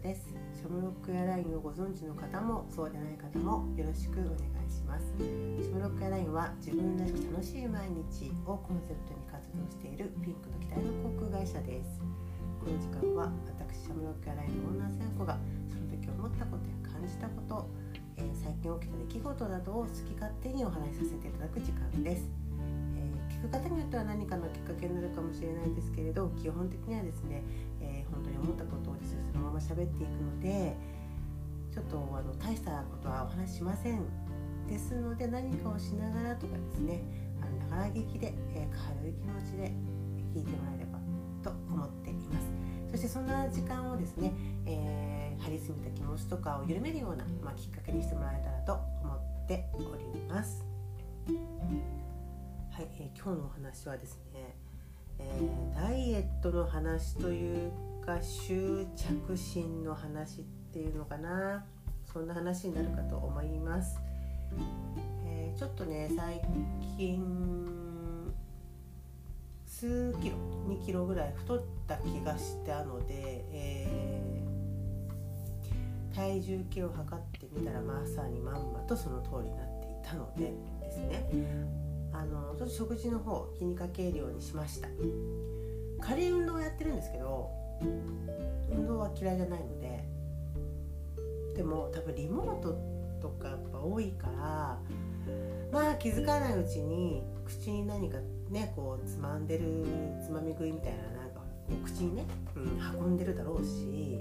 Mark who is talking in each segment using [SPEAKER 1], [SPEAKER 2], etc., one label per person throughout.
[SPEAKER 1] 子です。シャムロックエアラインをご存知の方もそうでない方もよろしくお願いします。シャムロックエアラインは自分らしく楽しい毎日をコンセプトに活動しているピンクの機体の航空会社です。この時間は私シャムロックエアラインのオーナーさん子がその時思ったことや感じたことえー、最近起きた出来事などを好き勝手にお話しさせていただく時間です、く方によっては何かのきっかけになるかもしれないんですけれど基本的にはですね、えー、本当に思ったことをですねそのまま喋っていくのでちょっとあの大したことはお話ししませんですので何かをしながらとかですねあのながら劇で、え軽い気持ちで聞いてもらえればと思っていますそしてそんな時間をですね、えー張り詰めた気持ちとかを緩めるような、まあ、きっかけにしてもらえたらと思っております。はい、えー、今日のお話はですね、えー、ダイエットの話というか執着心の話っていうのかなそんな話になるかと思います。えー、ちょっとね最近数キロ2キロぐらい太った気がしたので、え体重計を測ってみたらまさにまんまとその通りになっていたのでですねあのちょっと食事の方気にかけるようにしました。軽い運動をやってるんですけど運動は嫌いじゃないのででも多分リモートとかやっぱ多いからまあ気づかないうちに口に何かねこうつまんでるつまみ食いみたいななんかこう口にね、うん、運んでるだろうし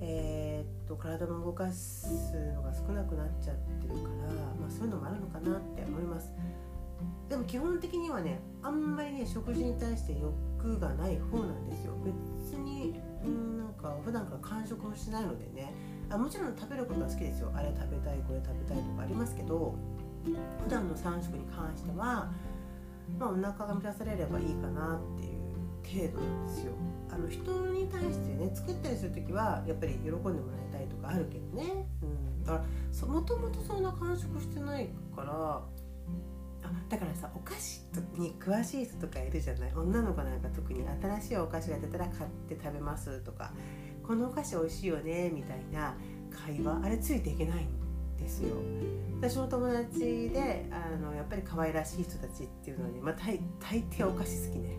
[SPEAKER 1] えー、っと体の動かすのが少なくなっちゃってるから、まあ、そういうのもあるのかなって思います。でも基本的にはねあんまりね食事に対して欲がない方なんですよ。別にんなんか普段から完食もしないのでね。あもちろん食べることは好きですよ。あれ食べたいこれ食べたいとかありますけど普段の3食に関しては、まあ、お腹が満たされればいいかなっていう程度なんですよ。あの人に対してね作ったりする時はやっぱり喜んでもらいたいとかあるけどね、うん、だからもともとそんな完食してないからあだからさお菓子に詳しい人とかいるじゃない？女の子なんか特に新しいお菓子が出たら買って食べますとか。このお菓子美味しいよねみたいな。会話あれついていけないんですよ。私も友達であのやっぱり可愛らしい人たちっていうのに、まあ、大大抵お菓子好きね。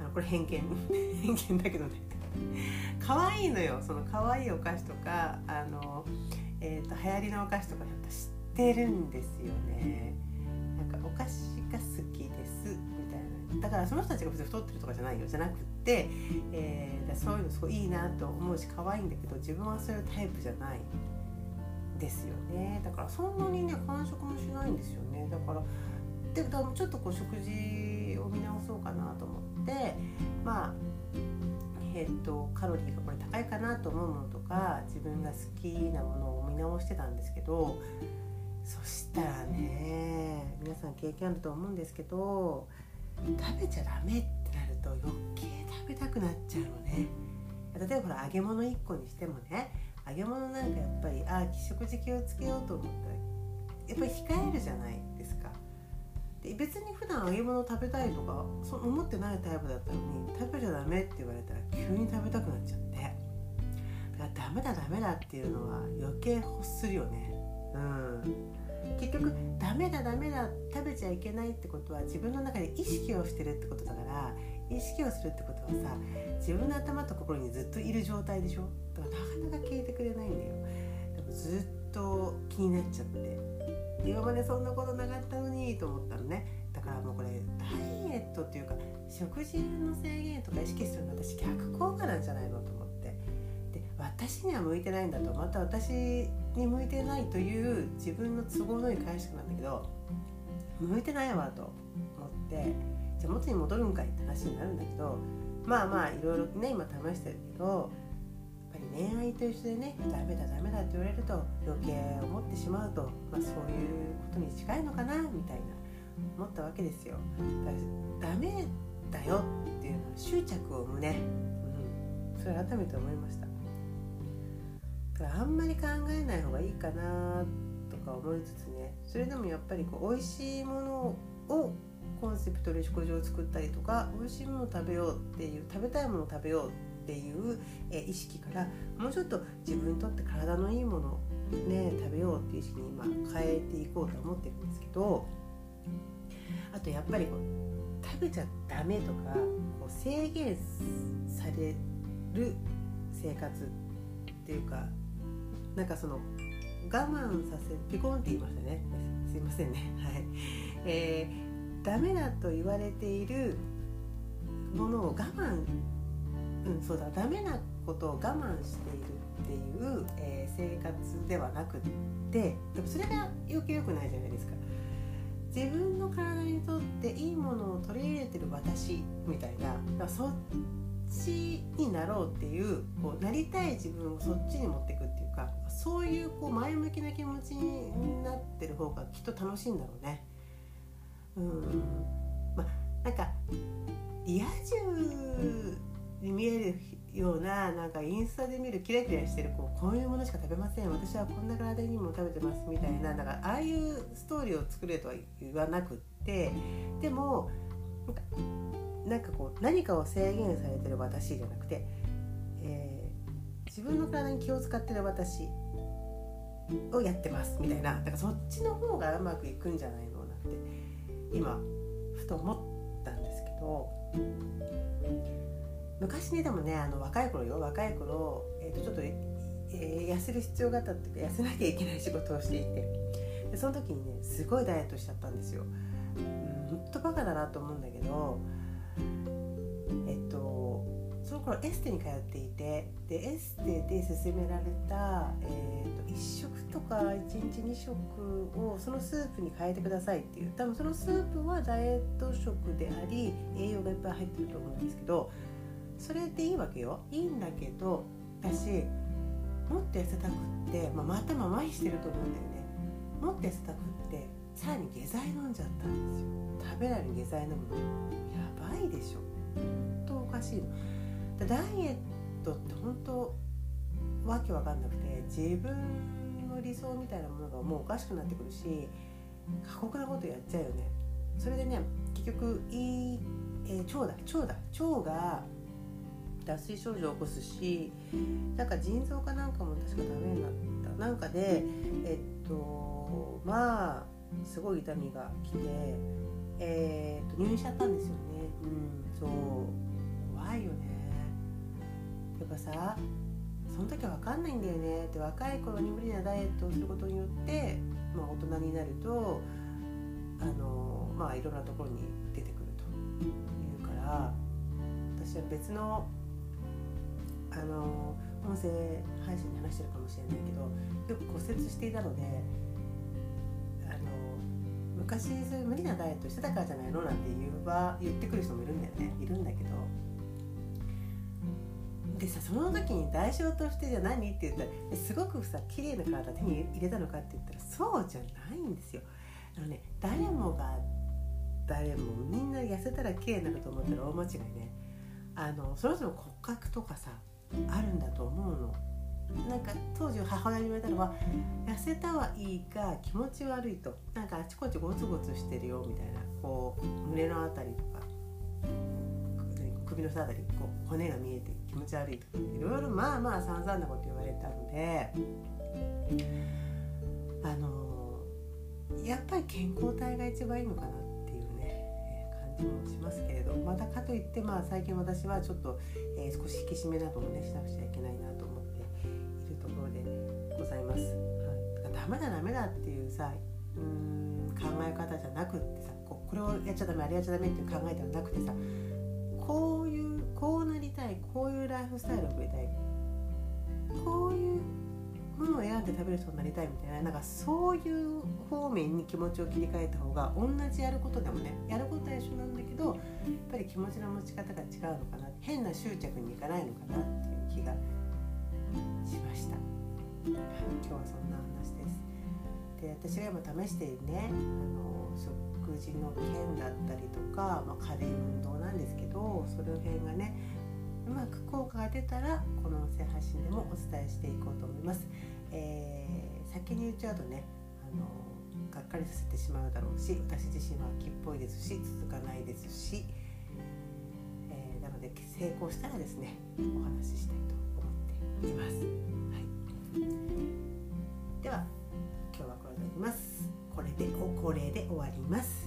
[SPEAKER 1] あのこれ偏見。偏見だけどね。可愛いのよ。その可愛いお菓子とかあの、えーと、流行りのお菓子とかやっぱ知ってるんですよね。なんかお菓子が好きですみたいな。だからその人たちが別に太ってるとかじゃないよ。じゃなくて、えー、そういうのすごいいいなと思うし可愛いんだけど自分はそういうタイプじゃないですよね。だからそんなにね完食もしないんですよね。だからでちょっとこう食事を見直そうかなと思ってまあえーと、カロリーがこれ高いかなと思うものとか自分が好きなものを見直してたんですけどそしたらね皆さん経験あると思うんですけど食べちゃダメってなると余計食べたくなっちゃうのね。例えばほら揚げ物1個にしてもね揚げ物なんかやっぱりああ食事気をつけようと思ったらやっぱり控えるじゃないで別に普段揚げ物食べたいとかそ思ってないタイプだったのに食べちゃダメって言われたら急に食べたくなっちゃって。だからダメだダメだっていうのは余計欲するよね。うん。結局ダメだダメだ食べちゃいけないってことは自分の中で意識をしてるってことだから意識をするってことはさ自分の頭と心にずっといる状態でしょ？だからなかなか聞いてくれないんだよ。でもずっと気になっちゃって。今までそんなことなかったのにと思ったのね。だからもうこれダイエットっていうか食事の制限とか意識するの私逆効果なんじゃないのと思って。私には向いてないんだとまた私に向いてないという自分の都合のいい解釈なんだけど向いてないわと思ってじゃあ元に戻るんかいって話になるんだけどまあまあいろいろね今試してるけどやっぱり恋愛と一緒でねダメだダメだって言われると余計思ってしまうと、まあ、そういうことに近いのかなみたいな思ったわけですよ。だダメだよっていうのは執着を生むね、うん、それ改めて思いました。からあんまり考えない方がいいかなとか思いつつねそれでもやっぱりこう美味しいものをコンセプトで食事を作ったりとか美味しいものを食べようっていう食べたいものを食べようっていう、意識からもうちょっと自分にとって体のいいものをね食べようっていう意識に今変えていこうと思ってるんですけどあとやっぱりこう食べちゃダメとかこう制限される生活っていうかなんかその我慢させピコンって言いましたね。すいませんね。はい、えー、ダメだと言われているものを我慢うんそうだ。ダメなことを我慢しているっていう、えー、生活ではなくってでもそれが余計良くないじゃないですか。自分の体にとっていいものを取り入れてる私みたいなそっちになろうっていうこうなりたい自分をそっちに持っていくっていうそういうこう前向きな気持ちになってる方がきっと楽しいんだろうね。うん。まあなんかリア充に見えるようななんかインスタで見るキラキラしてるこうこういうものしか食べません。私はこんな体にも食べてますみたいななんかああいうストーリーを作れとは言わなくってでもなんかなんかこう何かを制限されてる私じゃなくて、えー、自分の体に気を使ってる私。をやってますみたいなだからそっちの方がうまくいくんじゃないのなんて今ふと思ったんですけど昔ねでもねあの若い頃よ若い頃、えー、とちょっと、えー、痩せる必要があったっていうか痩せなきゃいけない仕事をしていてでその時にねすごいダイエットしちゃったんですよ。うん、ほんとバカだなと思うんだけど頃エステに通っていてでエステで勧められた、えーと、1食とか1日2食をそのスープに変えてくださいっていう。多分そのスープはダイエット食であり栄養がいっぱい入ってると思うんですけどそれでいいわけよ。いいんだけど私もっと痩せたくって、まあ、頭麻痺してると思うんだよね。もっと痩せたくってさらに下剤飲んじゃったんですよ。食べないの下剤飲むのやばいでしょ。本当おかしいの。ダイエットって本当わけわかんなくて自分の理想みたいなものがもうおかしくなってくるし過酷なことやっちゃうよね。それでね結局いい、えー、腸だ腸だ。腸が脱水症状を起こすしなんか腎臓かなんかも確かダメになった。なんかでえっとまあすごい痛みが来て、えー、っと入院しちゃったんですよね。うんそう。怖いよね。やっぱさその時は分かんないんだよねって若い頃に無理なダイエットをすることによって、まあ、大人になるとあのまあいろんなところに出てくるというから私は別のあの音声配信で話してるかもしれないけどよく骨折していたのであの昔そういう無理なダイエットしてたからじゃないのなんて言うば言ってくる人もいるんだよね。いるんだけどでさその時に代償としてじゃ何？って言ったらすごくさ綺麗な体手に入れたのかって言ったらそうじゃないんですよ。あのね誰もが誰もみんな痩せたら綺麗になると思ったら大間違いね。あのその人の骨格とかさあるんだと思うの。なんか当時母親に言われたのは痩せたはいいが気持ち悪いとなんかあちこちゴツゴツしてるよみたいなこう胸の辺りとか首の下あたりこう骨が見えて気持ち悪いとかいろいろまあまあ散々なこと言われたのであのやっぱり健康体が一番いいのかなっていうね感じもしますけれどまたかといってまあ最近私はちょっと、えー、少し引き締めなどもねしなくちゃいけないなと思っているところでございます。はい、ダメだダメだっていうさうん考え方じゃなくってさここれをやっちゃダメあれやっちゃダメっていう考えではなくてさこういうこうなりたいこういうライフスタイルを送りたい。こういうものを選んで食べる人になりたいみたいな。なんかそういう方面に気持ちを切り替えた方が同じやることでもねやることは一緒なんだけどやっぱり気持ちの持ち方が違うのかな。変な執着にいかないのかなっていう気がしました。今日はそんな。で。私が今試してるねあの食事の件だったりとか、まあ、軽い運動なんですけどその辺がねうまく効果が出たらこの音声配信でもお伝えしていこうと思います。えー、先に言っちゃうとねあのがっかりさせてしまうだろうし私自身は秋っぽいですし続かないですし、えー、なので成功したらですねお話ししたいと思っています。ます。